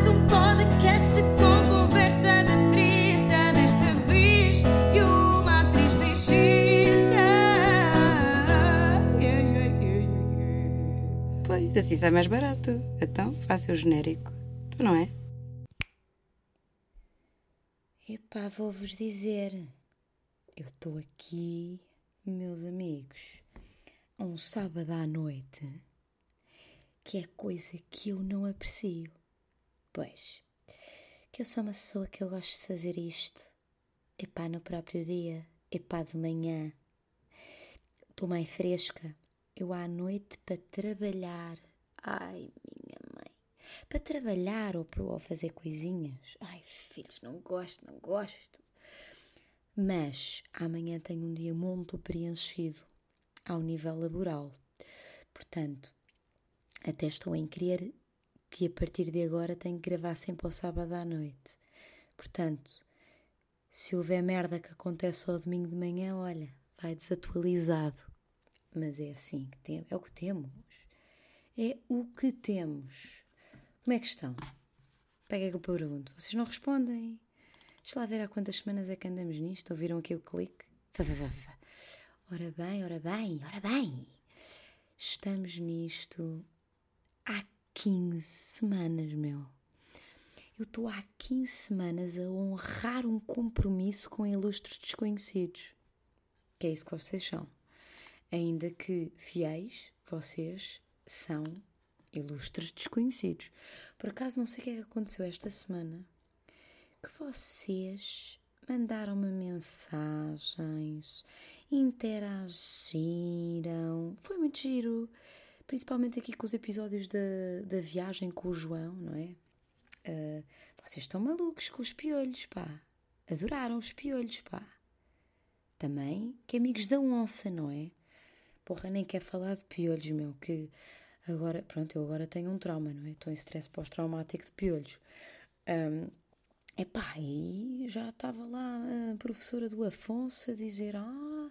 Mais um podcast com conversa de treta. Desta vez de uma atriz sem Pois, assim sai mais barato. Então, faça o genérico. Tu não é? Epá, vou-vos dizer. Eu estou aqui, meus amigos, um sábado à noite, que é coisa que eu não aprecio. Pois, que eu sou uma pessoa que eu gosto de fazer isto. Epá, no próprio dia, epá, de manhã. Estou mais fresca. Eu à noite para trabalhar. Ai, minha mãe. Para trabalhar ou para fazer coisinhas. Ai, filhos, não gosto, não gosto. Mas amanhã tenho um dia muito preenchido ao nível laboral. Portanto, até estou em querer que a partir de agora tenho que gravar sempre ao sábado à noite. Portanto, se houver merda que acontece ao domingo de manhã, olha, vai desatualizado. Mas é assim que temos, é o que temos. É o que temos. Como é que estão? Pega que eu pergunto. Vocês não respondem. Deixa lá ver há quantas semanas é que andamos nisto. Ouviram aqui o clique? Ora bem, ora bem, ora bem. Estamos nisto há 15 semanas, meu. Eu estou há 15 semanas a honrar um compromisso com ilustres desconhecidos. Que é isso que vocês são. Ainda que fiéis, vocês são ilustres desconhecidos. Por acaso, não sei o que é que aconteceu esta semana, que vocês mandaram-me mensagens, interagiram. Foi muito giro. Principalmente aqui com os episódios da, da viagem com o João, não é? Uh, vocês estão malucos com os piolhos, pá. Adoraram os piolhos, pá. Também que amigos da onça, não é? Porra, nem quer falar de piolhos, meu, que agora, pronto, eu agora tenho um trauma, não é? Estou em stress pós-traumático de piolhos. Um, epá, e já estava lá a professora do Afonso a dizer, ah,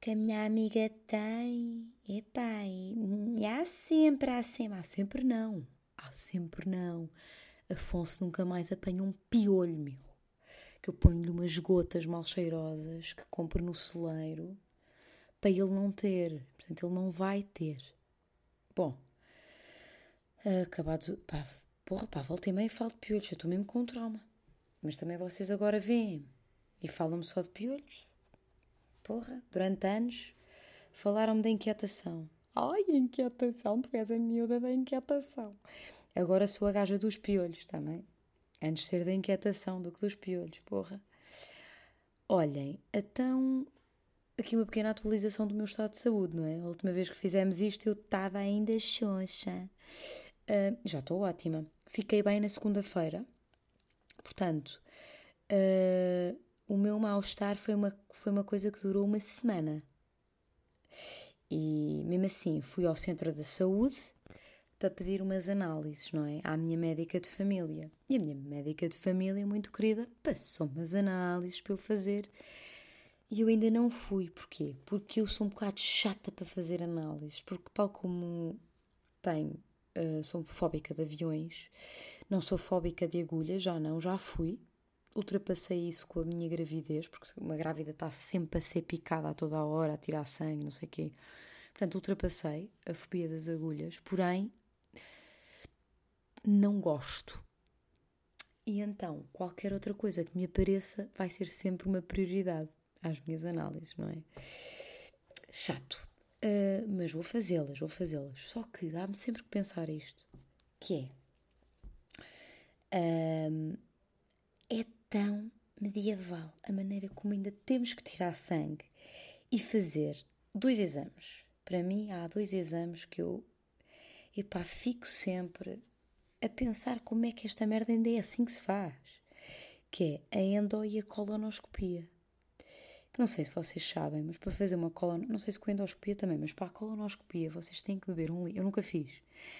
que a minha amiga tem, epá, e há sempre, há sempre, há sempre não, há sempre não. Afonso nunca mais apanha um piolho, meu. Que eu ponho-lhe umas gotas mal cheirosas que compro no celeiro para ele não ter. Portanto, ele não vai ter. Bom, acabado. Pá, porra, pá, volta e meia e falo de piolhos. Eu estou mesmo com trauma. Mas também vocês agora veem e falam-me só de piolhos. Porra, durante anos falaram-me da inquietação. Ai, inquietação, tu és a miúda da inquietação. Agora sou a gaja dos piolhos também. Antes de ser da inquietação do que dos piolhos, porra. Olhem, então aqui uma pequena atualização do meu estado de saúde, não é? A última vez que fizemos isto eu estava ainda xoxa. Uh, já estou ótima. Fiquei bem na segunda-feira. Portanto, uh, o meu mal-estar foi uma, foi uma coisa que durou uma semana. E mesmo assim fui ao centro da saúde para pedir umas análises, não é? À minha médica de família. E a minha médica de família, muito querida, passou umas análises para eu fazer. E eu ainda não fui. Porquê? Porque eu sou um bocado chata para fazer análises. Porque, tal como tenho, uh, sou fóbica de aviões, não sou fóbica de agulhas, já não, já fui. Ultrapassei isso com a minha gravidez, porque uma grávida está sempre a ser picada a toda a hora, a tirar sangue, não sei o quê. Portanto, ultrapassei a fobia das agulhas, porém, não gosto. E então, qualquer outra coisa que me apareça vai ser sempre uma prioridade às minhas análises, não é? Chato. Uh, mas vou fazê-las, vou fazê-las. Só que dá-me sempre que pensar isto, que é... É tão medieval a maneira como ainda temos que tirar sangue e fazer dois exames. Para mim, há dois exames que eu, epá, fico sempre a pensar como é que esta merda ainda é assim que se faz. Que é a endo e a colonoscopia. Que não sei se vocês sabem, mas para fazer uma colonoscopia, não sei se com a endoscopia também, mas para a colonoscopia vocês têm que beber um litro. Eu nunca fiz,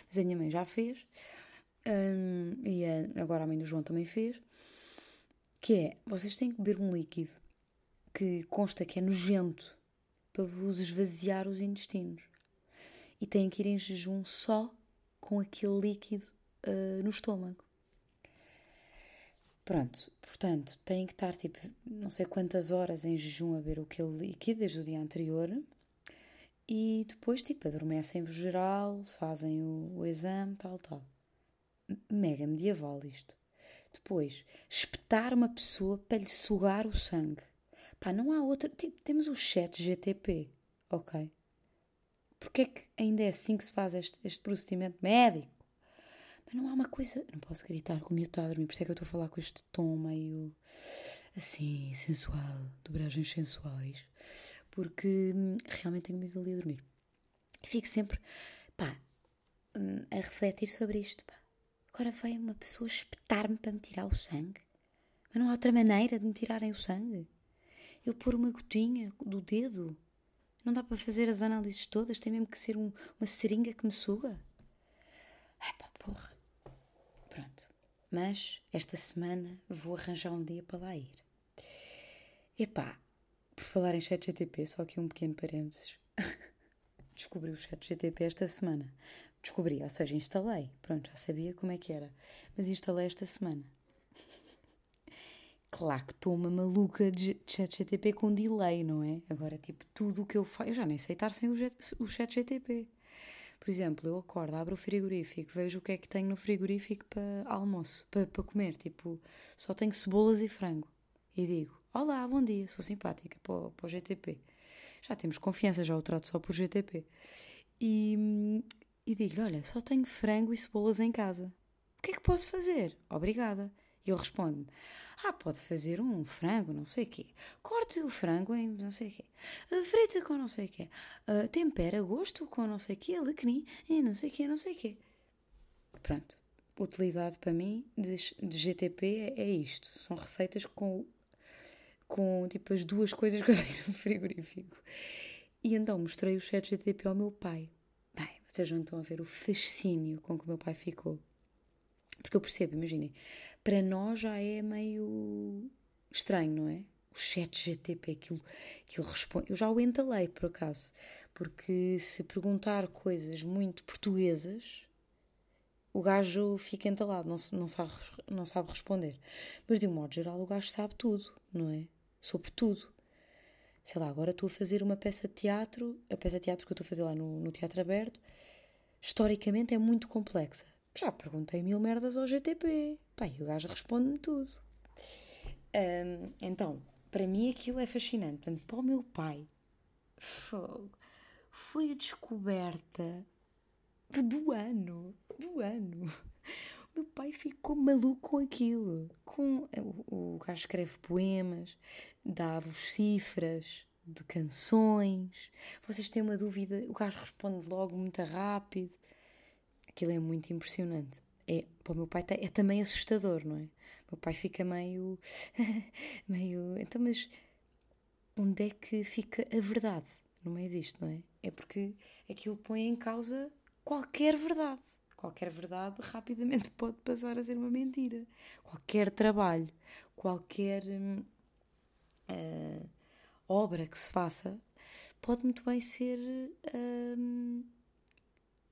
mas a minha mãe já fez. Hum, e a, agora a mãe do João também fez. Que é, vocês têm que beber um líquido que consta que é nojento para vos esvaziar os intestinos. E têm que ir em jejum só com aquele líquido uh, no estômago. Pronto, portanto, tem que estar tipo não sei quantas horas em jejum a ver o que ele líquido desde o dia anterior e depois tipo adormecem-vos geral, fazem o, o exame, tal, tal. Mega medieval isto. Depois, espetar uma pessoa para lhe sugar o sangue. Pá, não há outra. Tipo, temos o chat GTP, ok? Porque é que ainda é assim que se faz este, este procedimento médico? Mas não há uma coisa. Não posso gritar como eu estou a dormir, por isso é que eu estou a falar com este tom meio. assim, sensual, dobragens sensuais. Porque hum, realmente tenho medo de ali a dormir. Fico sempre, pá, hum, a refletir sobre isto, pá. Agora veio uma pessoa espetar-me para me tirar o sangue. Mas não há outra maneira de me tirarem o sangue. Eu pôr uma gotinha do dedo. Não dá para fazer as análises todas, tem mesmo que ser um, uma seringa que me suga. Ai pá, porra. Pronto. Mas esta semana vou arranjar um dia para lá ir. Epá, por falar em chat GTP, só aqui um pequeno parênteses. Descobri o chat GTP esta semana. Descobri, ou seja, instalei. Pronto, já sabia como é que era. Mas instalei esta semana. Claro que estou uma maluca de chat GTP com delay, não é? Agora, tipo, tudo o que eu faço. Eu já nem sei estar sem o, chat GTP. Por exemplo, eu acordo, abro o frigorífico, vejo o que é que tenho no frigorífico para almoço, para, para comer. Tipo, só tenho cebolas e frango. E digo: Olá, bom dia, sou simpática para para o GTP. Já temos confiança, já o trato só por GTP. E, e digo-lhe: Olha, só tenho frango e cebolas em casa. O que é que posso fazer? Obrigada. E ele responde-me: Ah, pode fazer um frango, não sei o quê. Corte o frango em não sei o quê. Uh, frita com não sei o quê. Uh, tempera gosto com não sei o quê. Alecrim e não sei o quê, não sei o quê. Pronto. Utilidade para mim de, de GTP é, é isto. São receitas com, com tipo as duas coisas que eu tenho no frigorífico. E então mostrei o chat GTP ao meu pai. Bem, vocês não estão a ver o fascínio com que o meu pai ficou. Porque eu percebo, imaginem, para nós já é meio estranho, não é? O chat GTP, aquilo, aquilo responde. Eu já o entalei, por acaso, porque se perguntar coisas muito portuguesas, o gajo fica entalado, não, não, sabe, não sabe responder. Mas de um modo geral, o gajo sabe tudo, não é? Sobre tudo. Sei lá, agora estou a fazer uma peça de teatro, a peça de teatro que eu estou a fazer lá no, no Teatro Aberto, historicamente é muito complexa. Já perguntei mil merdas ao GTP. Pai, o gajo responde-me tudo. Um, então, para mim aquilo é fascinante. Portanto, para o meu pai, foi a descoberta do ano. Do ano. Meu pai ficou maluco com aquilo. Com, o, o gajo escreve poemas, dá-vos cifras de canções. Vocês têm uma dúvida, o gajo responde logo muito rápido. Aquilo é muito impressionante. É, para o meu pai é também assustador, não é? O meu pai fica meio. meio. Então, mas onde é que fica a verdade no meio disto, não é? É porque aquilo põe em causa qualquer verdade. Qualquer verdade rapidamente pode passar a ser uma mentira. Qualquer trabalho, qualquer uh, obra que se faça pode muito bem ser. Uh,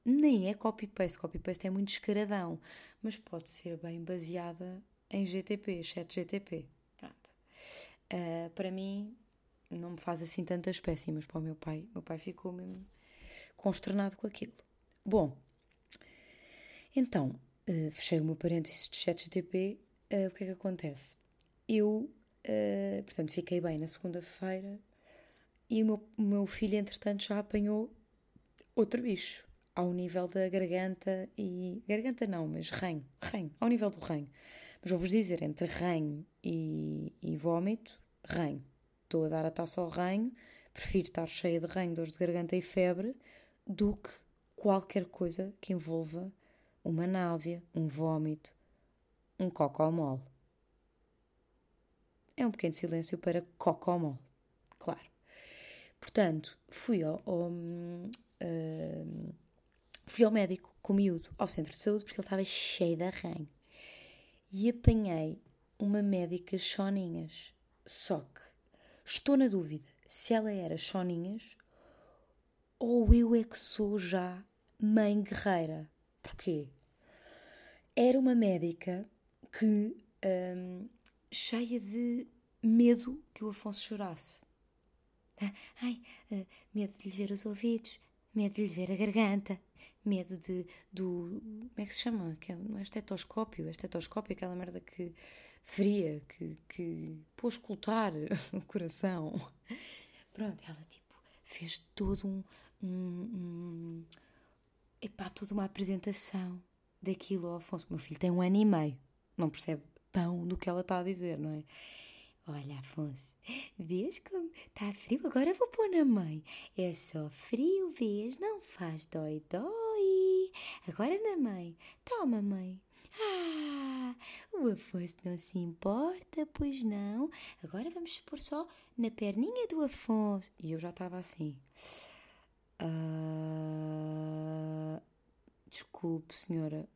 nem é copy-paste, copy-paste é muito descaradão, mas pode ser bem baseada em GTP, chat GTP. Uh, para mim, não me faz assim tantas péssimas para o meu pai. Meu pai ficou mesmo consternado com aquilo. Bom, então, uh, fechei o meu parênteses de chat GTP. Uh, o que é que acontece? Eu, portanto, fiquei bem na segunda-feira e o meu, meu filho, entretanto, já apanhou outro bicho ao nível da garganta e. Garganta não, mas ranho. Ranho, ao nível do ranho. Mas vou-vos dizer, entre ranho e, e vômito, ranho. Estou a dar a taça ao ranho, prefiro estar cheia de ranho, dores de garganta e febre, do que qualquer coisa que envolva uma náusea, um vômito, um cocomol. É um pequeno silêncio para cocomol, claro. Portanto, fui ao, ao uh, Fui ao médico com o miúdo, ao centro de saúde, porque ele estava cheio de arranho. E apanhei uma médica choninhas. Só que estou na dúvida se ela era choninhas ou eu é que sou já mãe guerreira. Porquê? Era uma médica que hum, cheia de medo que o Afonso chorasse. Ai, ah, medo de lhe ver os ouvidos, medo de lhe ver a garganta, medo de, do. Como é que se chama? Que é- não é estetoscópio, é estetoscópio, aquela merda que fria, que, que pôs escutar o coração. Pronto, ela tipo fez todo um. um, um epá, toda uma apresentação daquilo ao Afonso. Meu filho tem um ano e meio, não percebe pão do que ela está a dizer, não é? Olha, Afonso, vês como está frio? Agora vou pôr na mãe. É só frio, vês? Não faz dói-dói. Agora na mãe. Toma, mãe. Ah, o Afonso não se importa, pois não. Agora vamos pôr só na perninha do Afonso. E eu já estava assim. Ah, desculpe, senhora.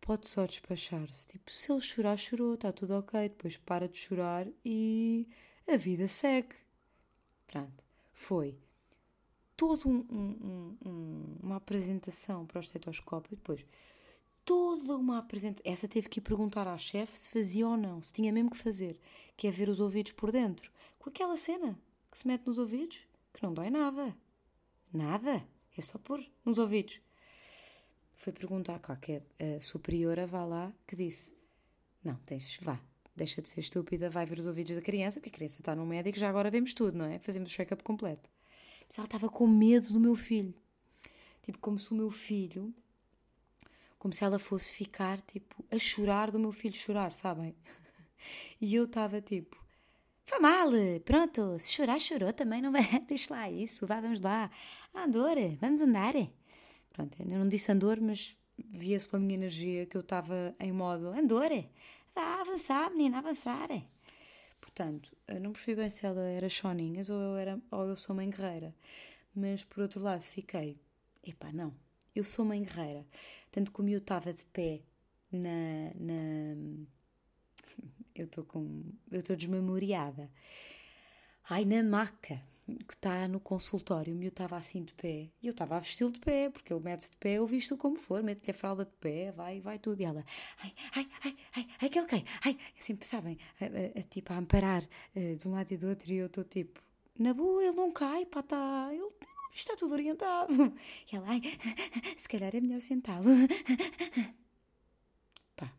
Pode só despachar-se. Tipo, se ele chorar, chorou, está tudo ok. Depois para de chorar e a vida segue. Pronto. Foi toda um, um- um- uma apresentação para o estetoscópio. Depois, toda uma apresentação. Essa teve que ir perguntar à chefe se fazia ou não, se tinha mesmo que fazer, que é ver os ouvidos por dentro. Com aquela cena que se mete nos ouvidos, que não dói nada. Nada. É só pôr nos ouvidos. Foi perguntar, claro que a, a superiora vá lá, que disse: Não, tens, vá, deixa de ser estúpida, vai ver os ouvidos da criança, porque a criança está no médico, já agora vemos tudo, não é? Fazemos o check-up completo. Mas ela estava com medo do meu filho. Tipo, como se o meu filho como se ela fosse ficar, tipo, a chorar do meu filho chorar, sabem? E eu estava tipo, vá mal, pronto, se chorar, chorou também, não vai, deixa lá isso, vá, vamos lá. Andor, vamos andar. Pronto, eu não disse andor, mas via-se pela minha energia que eu estava em modo andor, vá avançar, menina, avançar. Portanto, eu não percebi bem se ela era choninhas ou eu, era, ou eu sou mãe guerreira. Mas, por outro lado, fiquei, epá, não, eu sou mãe guerreira. Tanto como eu estava de pé na. na eu estou com. Eu estou desmemoriada. Ai, na maca que está no consultório, o meu estava assim de pé. E eu estava a vesti-lo de pé, porque ele mete-se de pé, eu visto como for, mete-lhe a fralda de pé, vai, vai tudo. E ela, ai, ai, ai, ai, ai, que ele cai, ai, assim, sabem, a, a- a, tipo, a amparar eh, de um lado e do outro, e eu estou tipo, na boa, ele não cai, pá, está, ele está tudo orientado. E ela, ai, se calhar é melhor sentá-lo. Pá,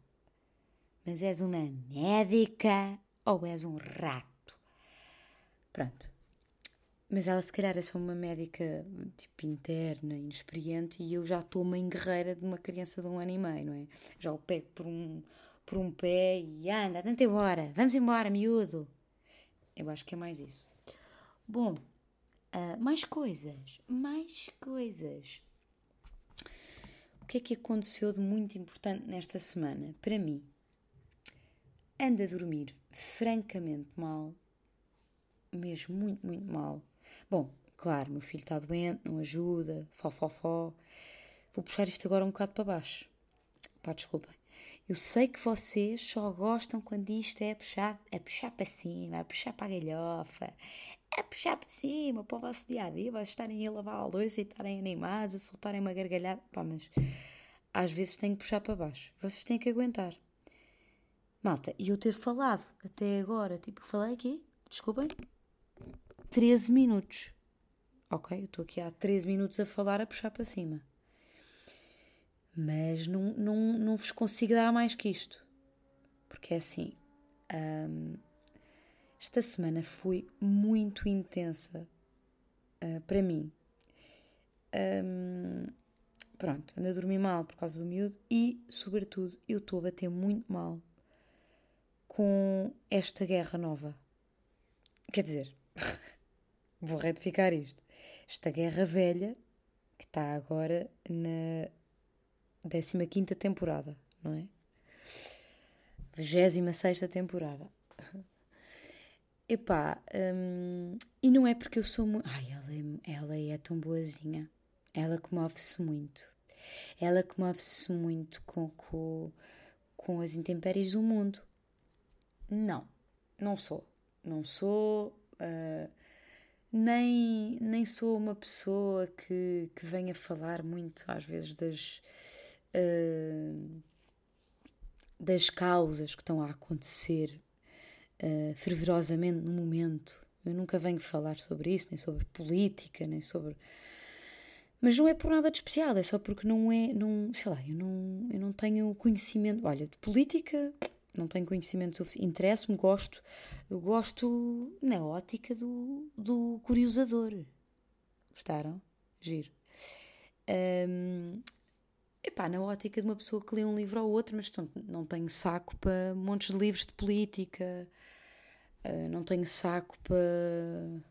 mas és uma médica ou és um rato? Pronto. Mas ela se calhar é só uma médica tipo interna, inexperiente, e eu já estou mãe guerreira de uma criança de um ano e meio, não é? Já o pego por um, por um pé e anda, anda embora, vamos embora, miúdo. Eu acho que é mais isso. Bom, ah, mais coisas, mais coisas. O que é que aconteceu de muito importante nesta semana? Para mim, ando a dormir francamente mal, mesmo muito, muito mal. Bom, claro, meu filho está doente, não ajuda, fó, fó, fó. Vou puxar isto agora um bocado para baixo. Pá, desculpem. Eu sei que vocês só gostam quando isto é puxar, a puxar para cima, a puxar para a galhofa, a puxar para cima, para o vosso dia a dia, vocês estarem a lavar a louça e estarem animados, a soltarem uma gargalhada. Pá, mas às vezes tenho que puxar para baixo. Vocês têm que aguentar. Malta, e eu ter falado até agora, tipo, falei aqui, desculpem, 13 minutos. Ok, eu estou aqui há 13 minutos a falar, a puxar para cima. Mas não, não, não vos consigo dar mais que isto. Porque é assim, hum, esta semana foi muito intensa ah, para mim. Hum, pronto, ando a dormir mal por causa do miúdo e, sobretudo, eu estou a bater muito mal com esta guerra nova. Quer dizer, vou retificar isto. Esta guerra velha que está agora na 15 temporada, não é? 26 temporada. Epá, hum, e não é porque eu sou muito. Ai, ela é, ela é tão boazinha. Ela comove-se muito. Ela comove-se muito com, com, com as intempéries do mundo. Não, não sou. Não sou. ah, nem, nem sou uma pessoa que, que venha falar muito, às vezes, das. ah, das causas que estão a acontecer uh, fervorosamente no momento. Eu nunca venho falar sobre isso, nem sobre política, nem sobre. Mas não é por nada de especial, é só porque não é. Não, sei lá, eu não, eu não tenho conhecimento. Olha, de política não tenho conhecimento suficiente. Interesso-me, gosto. Eu gosto na ótica do, do curiosador. Gostaram? Giro. Um, epá, na ótica de uma pessoa que lê um livro ou outro, mas não tenho saco para montes de livros de política, uh, não tenho saco para.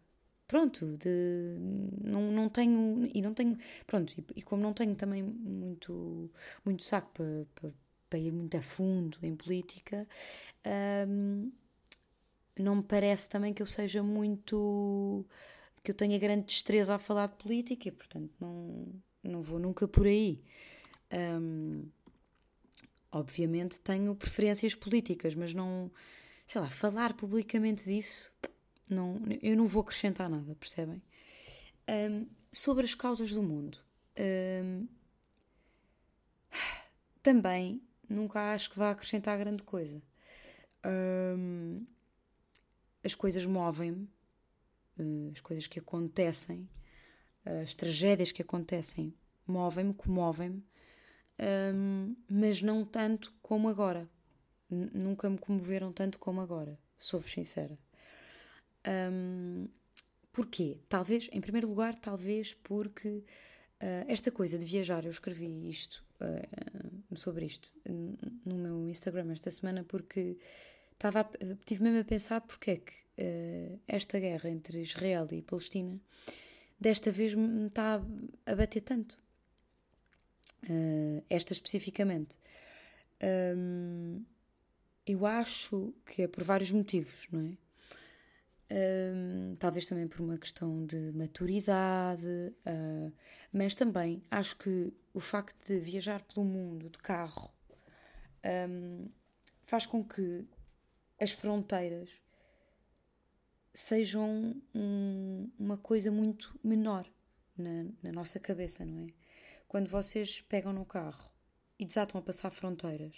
Pronto, de, não, não tenho. E não tenho. Pronto, e, e como não tenho também muito, muito saco para, para, para ir muito a fundo em política, um, não me parece também que eu seja muito. que eu tenha grande destreza a falar de política e, portanto, não, não vou nunca por aí. Um, obviamente tenho preferências políticas, mas não, sei lá, falar publicamente disso, não, eu não vou acrescentar nada, percebem? Um, sobre as causas do mundo, um, também nunca acho que vá acrescentar grande coisa. Um, as coisas movem-me, uh, as coisas que acontecem, as tragédias que acontecem movem-me, comovem-me, um, mas não tanto como agora. Nunca me comoveram tanto como agora, sou-vos sincera. Um, porquê? Talvez, em primeiro lugar, talvez porque uh, esta coisa de viajar, eu escrevi isto uh, sobre isto no meu Instagram esta semana porque estava tive mesmo a pensar porque é que uh, esta guerra entre Israel e Palestina desta vez me está a bater tanto uh, esta especificamente. Um, eu acho que é por vários motivos, não é? Um, talvez também por uma questão de maturidade, uh, mas também acho que o facto de viajar pelo mundo de carro um, faz com que as fronteiras sejam um, uma coisa muito menor na, na nossa cabeça, não é? quando vocês pegam no carro e desatam a passar fronteiras,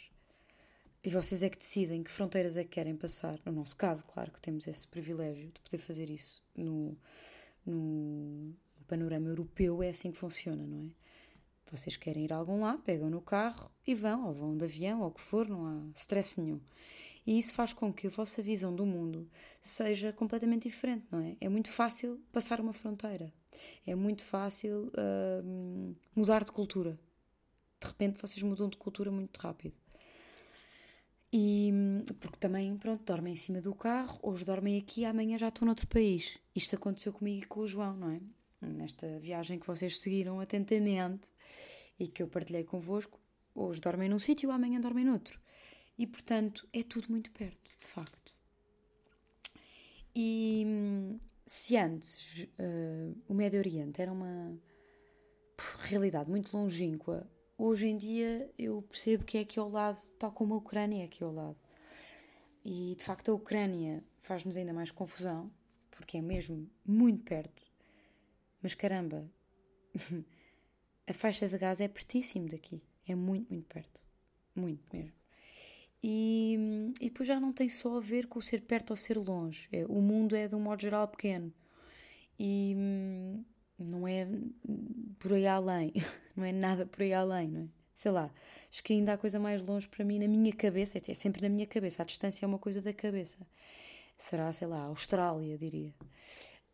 e vocês é que decidem que fronteiras é que querem passar, no nosso caso, claro que temos esse privilégio de poder fazer isso no, no panorama europeu, é assim que funciona, não é? Vocês querem ir a algum lado, pegam no carro e vão, ou vão de avião, ou o que for, não há stress nenhum. E isso faz com que a vossa visão do mundo seja completamente diferente, não é? É muito fácil passar uma fronteira. É muito fácil uh, mudar de cultura. De repente vocês mudam de cultura muito rápido. E porque também, pronto, dormem em cima do carro, hoje dormem aqui, amanhã já estão noutro país. Isto aconteceu comigo e com o João, não é? Nesta viagem que vocês seguiram atentamente e que eu partilhei convosco, hoje dormem num sítio, amanhã dormem noutro. E portanto é tudo muito perto, de facto. E se antes uh, o Médio Oriente era uma realidade muito longínqua, hoje em dia eu percebo que é aqui ao lado, tal como a Ucrânia é aqui ao lado. E de facto a Ucrânia faz-nos ainda mais confusão, porque é mesmo muito perto. Mas caramba, a faixa de gás é pertíssimo daqui. É muito, muito perto. Muito mesmo. E, e depois já não tem só a ver com o ser perto ou ser longe. É, o mundo é, de um modo geral, pequeno. E hum, não é por aí além. Não é nada por aí além, não é? Sei lá, acho que ainda há coisa mais longe para mim na minha cabeça. É sempre na minha cabeça. A distância é uma coisa da cabeça. Será, sei lá, Austrália, diria.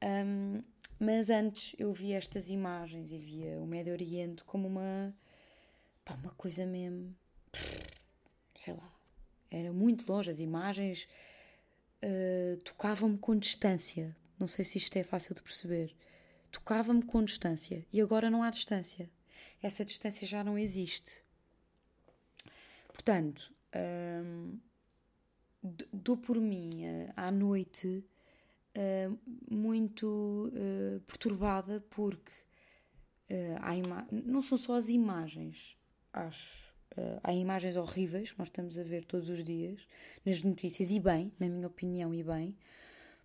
Um, mas antes eu via estas imagens e via o Médio Oriente como uma. Pá, uma coisa mesmo. Sei lá era muito longe, as imagens uh, tocavam-me com distância. Não sei se isto é fácil de perceber. Tocava-me com distância e agora não há distância. Essa distância já não existe. Portanto, um, dou por mim uh, à noite uh, muito uh, perturbada porque não são só as imagens, acho há imagens horríveis que nós estamos a ver todos os dias nas notícias, e bem, na minha opinião, e bem,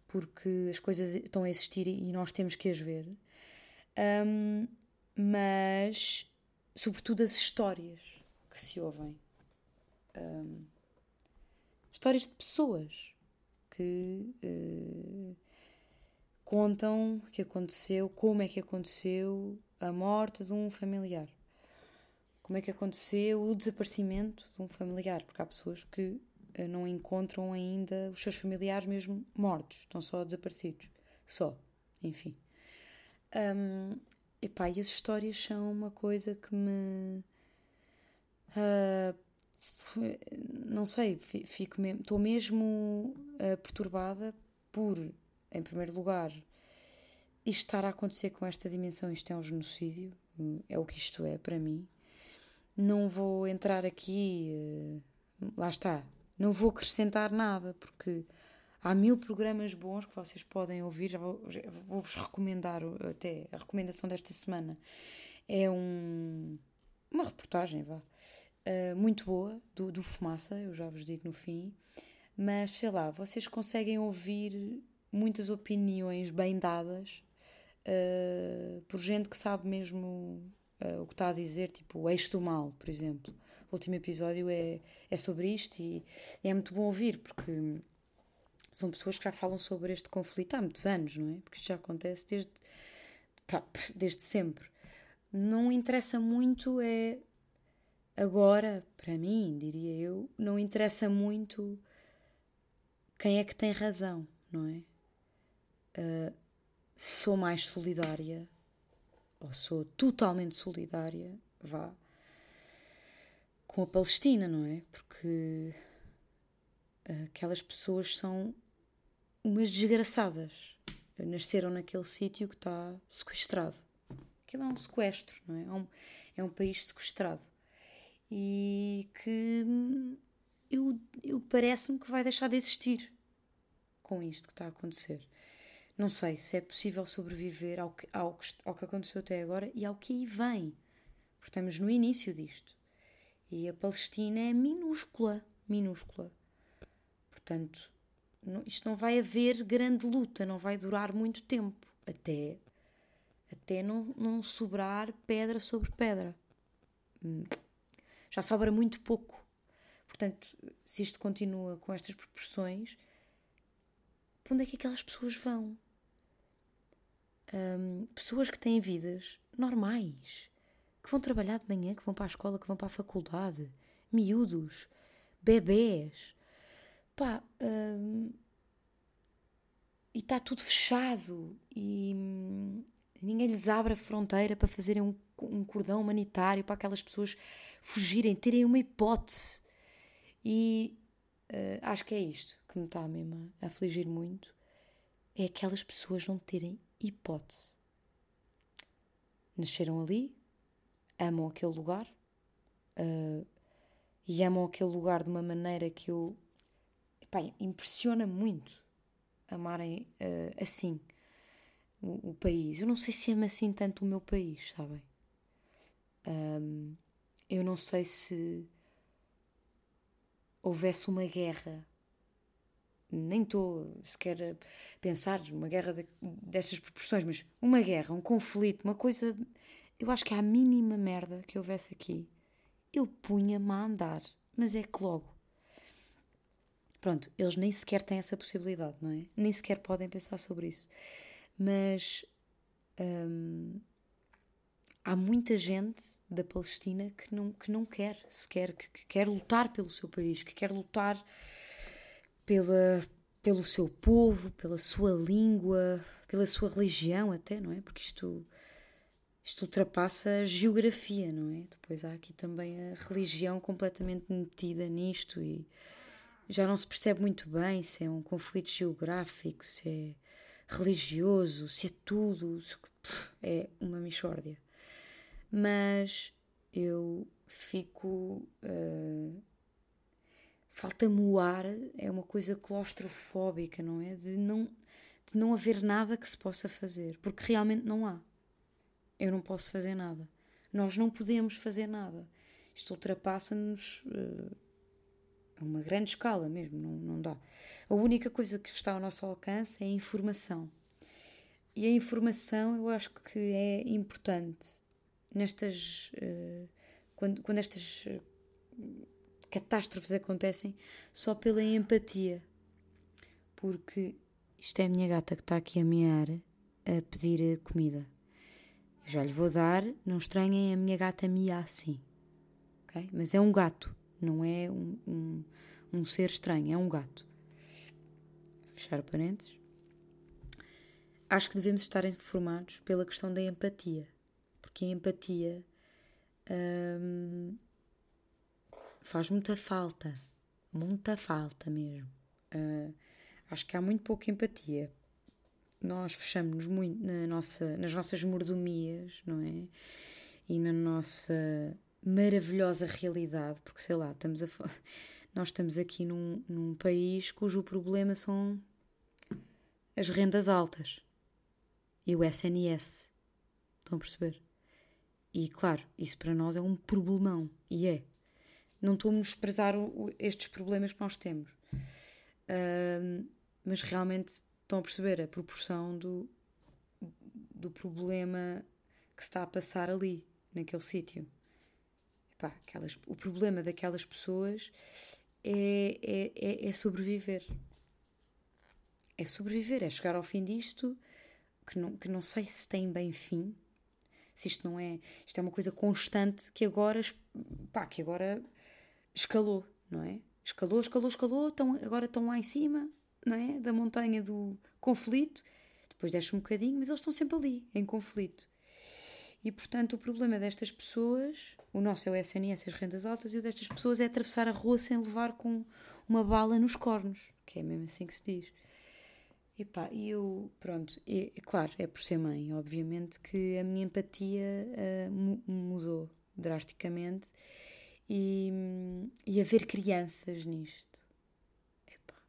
porque as coisas estão a existir e nós temos que as ver. Um, mas, sobretudo, as histórias que se ouvem. Um, histórias de pessoas que uh, contam que aconteceu, como é que aconteceu a morte de um familiar. Como é que aconteceu o desaparecimento de um familiar, porque há pessoas que uh, não encontram ainda os seus familiares mesmo mortos, estão só desaparecidos. Só, enfim. Um, epá, e as histórias são uma coisa que me. Uh, não sei, fico mesmo, estou mesmo uh, perturbada por, em primeiro lugar, isto estar a acontecer com esta dimensão, isto é um genocídio, é o que isto é para mim. Não vou entrar aqui, uh, lá está, não vou acrescentar nada, porque há mil programas bons que vocês podem ouvir, vou-vos recomendar até a recomendação desta semana. É um, uma reportagem, vá uh, muito boa do, do Fumaça, eu já vos digo no fim, mas sei lá, vocês conseguem ouvir muitas opiniões bem dadas uh, por gente que sabe mesmo uh, o que está a dizer, tipo o eixo do mal, por exemplo. O último episódio é, é sobre isto e é muito bom ouvir porque são pessoas que já falam sobre este conflito há muitos anos, não é? Porque isto já acontece desde, pá, desde sempre. Não interessa muito é Agora, para mim, diria eu, não interessa muito quem é que tem razão, não é? Uh, sou mais solidária, ou sou totalmente solidária, vá, com a Palestina, não é? Porque aquelas pessoas são umas desgraçadas. Nasceram naquele sítio que está sequestrado. Aquilo é um sequestro, não é? É um, é um país sequestrado e que eu, eu parece-me que vai deixar de existir com isto que está a acontecer. Não sei se é possível sobreviver ao que, ao que, ao que aconteceu até agora e ao que aí vem. Porque estamos no início disto. E a Palestina é minúscula, minúscula. Portanto, não, isto não vai haver grande luta, não vai durar muito tempo. Até, até não, não sobrar pedra sobre pedra. Hum já sobra muito pouco. Portanto, se isto continua com estas proporções, para onde é que aquelas pessoas vão? Um, pessoas que têm vidas normais, que vão trabalhar de manhã, que vão para a escola, que vão para a faculdade, miúdos, bebés, pá, um, e está tudo fechado e ninguém lhes abre a fronteira para fazerem um um cordão humanitário para aquelas pessoas fugirem, terem uma hipótese. E uh, acho que é isto que me está mesmo a afligir muito: é aquelas pessoas não terem hipótese. Nasceram ali, amam aquele lugar uh, e amam aquele lugar de uma maneira que eu. Epá, impressiona muito amarem uh, assim o, país. Eu não sei se ama assim tanto o meu país, sabem? Um, eu não sei se houvesse uma guerra, nem estou sequer a pensar uma guerra de, destas proporções, mas uma guerra, um conflito, uma coisa. Eu acho que há a mínima merda que houvesse aqui, eu punha-me a andar, mas é que logo. Pronto, eles nem sequer têm essa possibilidade, não é? Nem sequer podem pensar sobre isso. Mas. Um, há muita gente da Palestina que não, que não quer sequer, que, que quer lutar pelo seu país, que quer lutar pela, pelo seu povo, pela sua língua, pela sua religião até, não é? Porque isto, isto ultrapassa a geografia, não é? Depois há aqui também a religião completamente metida nisto e já não se percebe muito bem se é um conflito geográfico, se é religioso, se é tudo, se, é uma mixórdia mas eu fico. Uh, Falta-me o ar, é uma coisa claustrofóbica, não é? De não, de não haver nada que se possa fazer, porque realmente não há. Eu não posso fazer nada. Nós não podemos fazer nada. Isto ultrapassa-nos uh, a uma grande escala mesmo, não, não dá. A única coisa que está ao nosso alcance é a informação. E a informação eu acho que é importante nestas. Uh, quando, quando estas uh, catástrofes acontecem só pela empatia. Porque isto é a minha gata que está aqui a mear a pedir comida. Eu já lhe vou dar, não estranhem a minha gata mia assim. ok? Mas é um gato, não é um, um, um ser estranho, é um gato. Fechar parênteses. Acho que devemos estar informados pela questão da empatia. Porque a empatia hum, faz muita falta. Muita falta mesmo. Uh, acho que há muito pouca empatia. Nós fechamos-nos muito na nossa, nas nossas mordomias, não é? E na nossa maravilhosa realidade, porque sei lá, estamos a, nós estamos aqui num, num país cujo problema são as rendas altas e o SNS. Estão a perceber? E claro, isso para nós é um problemão. E é. Não estou a menosprezar estes problemas que nós temos. Uh, mas realmente estão a perceber a proporção do, do problema que se está a passar ali, naquele sítio. O problema daquelas pessoas é, é, é, é sobreviver. É sobreviver, é chegar ao fim disto que não, que não sei se tem bem fim, se isto não é, isto é uma coisa constante que agora, pá, que agora escalou, não é? Escalou, escalou, escalou, estão, agora estão lá em cima, não é? Da montanha do conflito, depois desce um bocadinho, mas eles estão sempre ali, em conflito. E portanto, o problema destas pessoas, o nosso é o SNS, as rendas altas, e o destas pessoas é atravessar a rua sem levar com uma bala nos cornos, que é mesmo assim que se diz. E eu, pronto, é, é, claro, é por ser mãe, obviamente que a minha empatia uh, mudou drasticamente e, e haver crianças nisto, epá,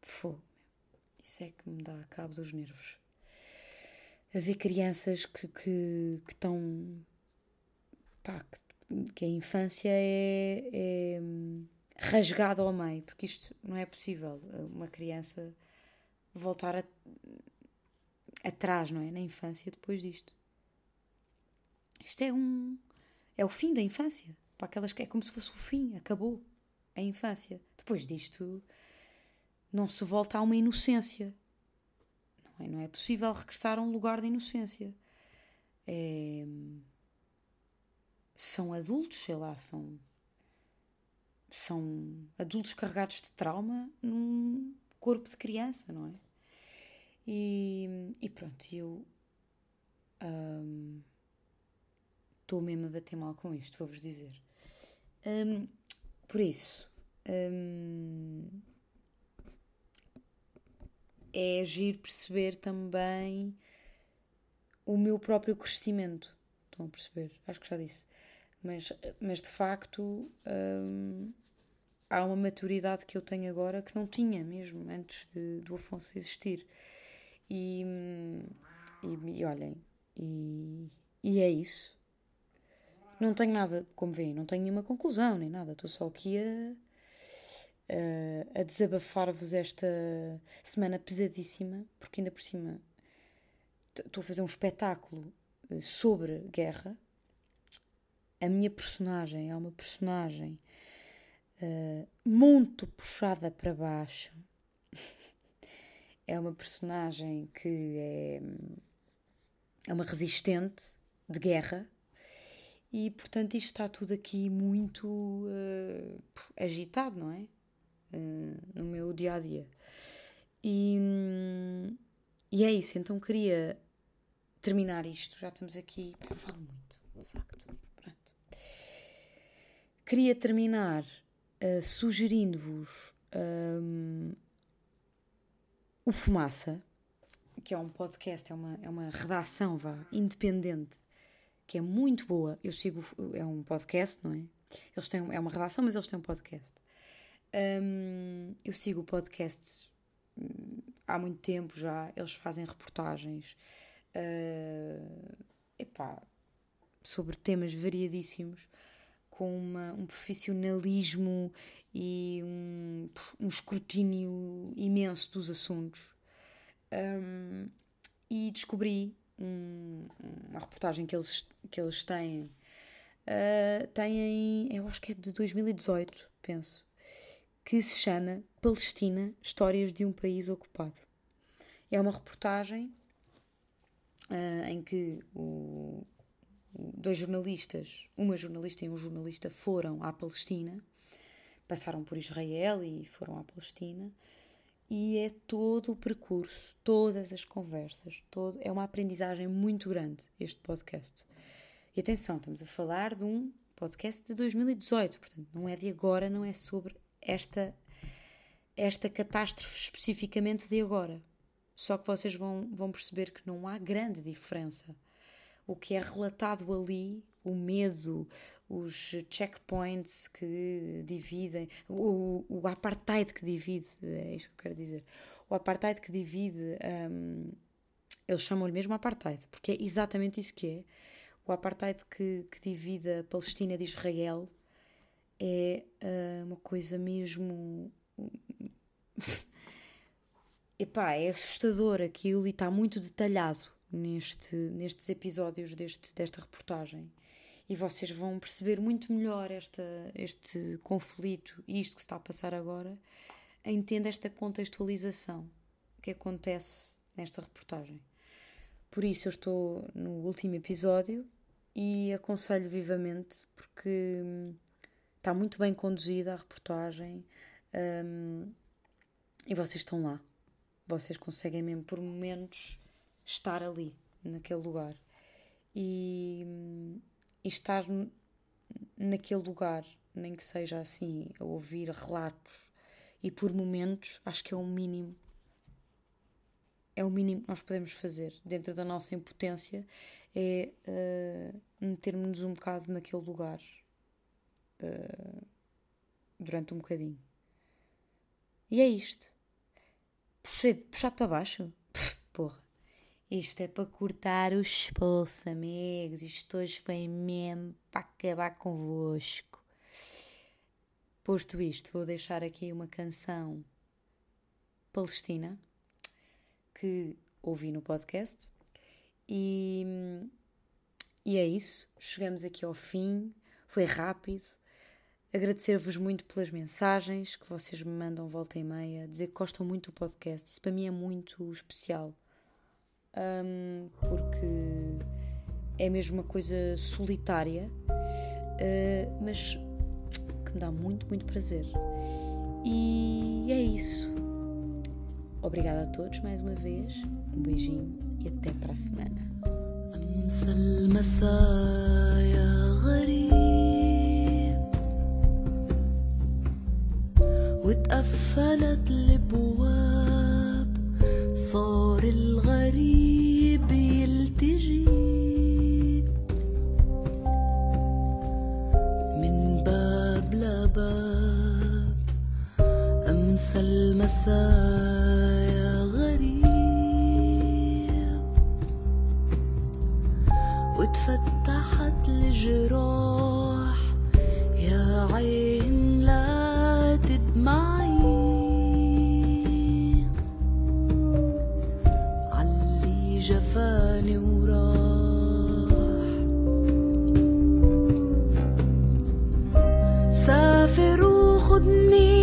fogo, isso é que me dá cabo dos nervos. Haver crianças que, que, que estão, pá, que, que a infância é, é rasgada ao meio, porque isto não é possível, uma criança voltar a, atrás, não é? Na infância, depois disto. Isto é um. É o fim da infância. Para aquelas que é como se fosse o fim, acabou a infância. Depois disto, não se volta a uma inocência. Não é, possível regressar a um lugar de inocência. É... São adultos, sei lá, são. São adultos carregados de trauma num, corpo de criança, não é? E, e pronto, eu estou um, mesmo a bater mal com isto, vou-vos dizer. Um, por isso, um, é agir perceber também o meu próprio crescimento. Estão a perceber? Acho que já disse. Mas, mas de facto, um, há uma maturidade que eu tenho agora que não tinha mesmo antes de, do Afonso existir. E, e, e olhem, e, e é isso. Não tenho nada, como veem, não tenho nenhuma conclusão nem nada. Estou só aqui a, a, a desabafar-vos esta semana pesadíssima, porque ainda por cima estou a fazer um espetáculo eh, sobre guerra. A minha personagem é uma personagem uh, muito puxada para baixo. é uma personagem que é, é uma resistente de guerra e, portanto, isto está tudo aqui muito uh, agitado, não é? Uh, no meu dia a dia. E, e é isso, então queria terminar isto. Já estamos aqui. Falo muito, de facto. Pronto. Queria terminar uh, sugerindo-vos um, o Fumaça, que é um podcast, é uma, é uma redação vá, independente, que é muito boa. Eu sigo, é um podcast, não é? Eles têm, é uma redação, mas eles têm um podcast. Um, eu sigo o podcast hum, há muito tempo já, eles fazem reportagens uh, epá, sobre temas variadíssimos com uma, um profissionalismo e um, um, escrutínio imenso dos assuntos. Um, e descobri um, uma reportagem que eles, que eles têm uh, têm, eu acho que é de 2018, penso, que se chama Palestina Histórias de um País Ocupado. É uma reportagem uh, em que o, dois jornalistas, uma jornalista e um jornalista, foram à Palestina, passaram por Israel e foram à Palestina, e é todo o percurso, todas as conversas, todo, é uma aprendizagem muito grande este podcast. E atenção, estamos a falar de um podcast de 2018, portanto, não é de agora, não é sobre esta esta catástrofe especificamente de agora. Só que vocês vão, vão perceber que não há grande diferença. O que é relatado ali, o medo, os checkpoints que dividem, o, o apartheid que divide, é isto que eu quero dizer. O apartheid que divide, um, eles chamam-lhe mesmo apartheid, porque é exatamente isso que é. O apartheid que, que divide a Palestina de Israel é uh, uma coisa mesmo. Epá, é assustador aquilo e está muito detalhado neste, nestes episódios deste, desta reportagem. E vocês vão perceber muito melhor esta, este conflito e isto que se está a passar agora, entenda esta contextualização que acontece nesta reportagem. Por isso eu estou no último episódio e aconselho vivamente porque hum, está muito bem conduzida a reportagem um, e vocês estão lá. Vocês conseguem mesmo por momentos estar ali, naquele lugar. E, e estar naquele lugar, nem que seja assim, a ouvir relatos e por momentos, acho que é o mínimo. É o mínimo que nós podemos fazer dentro da nossa impotência, é uh, metermos-nos um bocado naquele lugar uh, durante um bocadinho. E é isto. Puxei, puxado para baixo? Pff, porra. Isto é para cortar o expulso, amigos. Isto hoje foi mesmo para acabar convosco. Posto isto, vou deixar aqui uma canção palestina que ouvi no podcast. E, e é isso. Chegamos aqui ao fim. Foi rápido. Agradecer-vos muito pelas mensagens que vocês me mandam volta e meia, dizer que gostam muito do podcast. Isso para mim é muito especial um, porque é mesmo uma coisa solitária, uh, mas que me dá muito, muito prazer. E é isso. Obrigada a todos mais uma vez, um beijinho e até para a semana. وتقفلت الابواب صار الغريب يلتجي من باب لباب أمسى المسايا غريب. وتفتحت الجراح 你。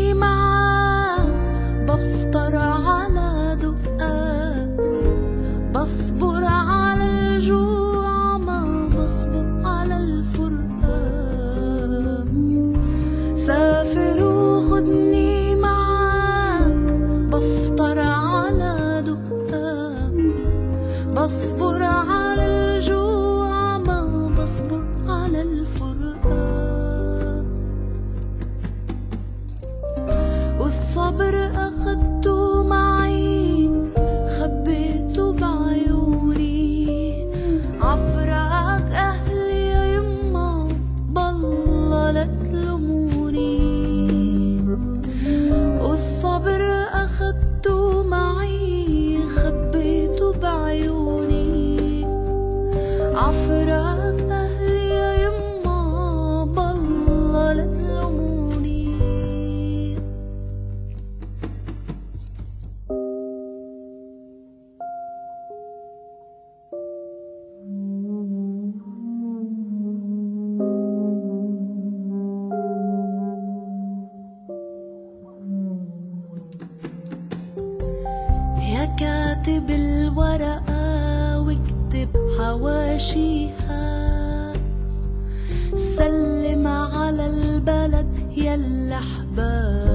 حواشيها. سلم على البلد يلا احبابنا